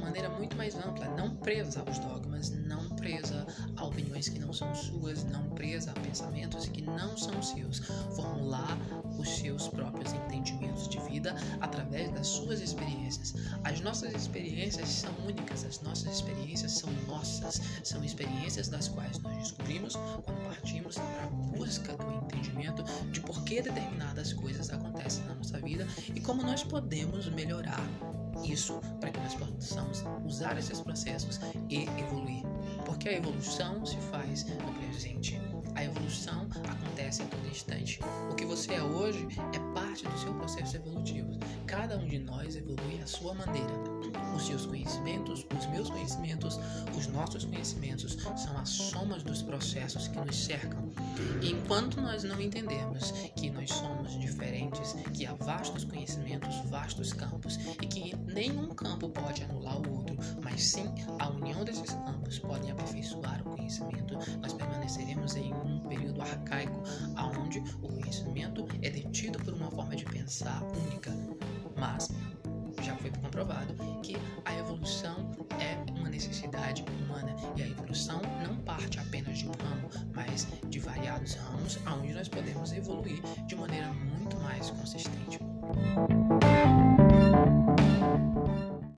maneira muito mais ampla, não presa aos dogmas, não presa a opiniões que não são suas, não presa a pensamentos que não são seus. Formular os seus próprios entendimentos de vida através das suas experiências. As nossas experiências são únicas, as nossas experiências são nossas, são experiências das quais nós descobrimos quando partimos para a busca do entendimento de por que determinadas coisas acontecem na nossa vida e como nós podemos melhorar isso para que nós possamos usar esses processos e evoluir. Porque a evolução se faz no presente. A evolução acontece a todo instante. O que você é hoje é parte do seu processo evolutivo. Cada um de nós evolui à sua maneira. Os seus conhecimentos, os meus conhecimentos, os nossos conhecimentos são as somas dos processos que nos cercam. E enquanto nós não entendermos que nós somos diferentes, que há vastos conhecimentos, vastos campos e que nenhum campo pode anular o outro, mas sim a união desses campos podem aperfeiçoar o conhecimento, nós permaneceremos em um período arcaico onde o conhecimento é detido por uma forma de pensar única. Mas já foi comprovado que a evolução é uma necessidade humana e a evolução não parte apenas de um ramo, mas de variados ramos, onde nós podemos evoluir de maneira muito mais consistente.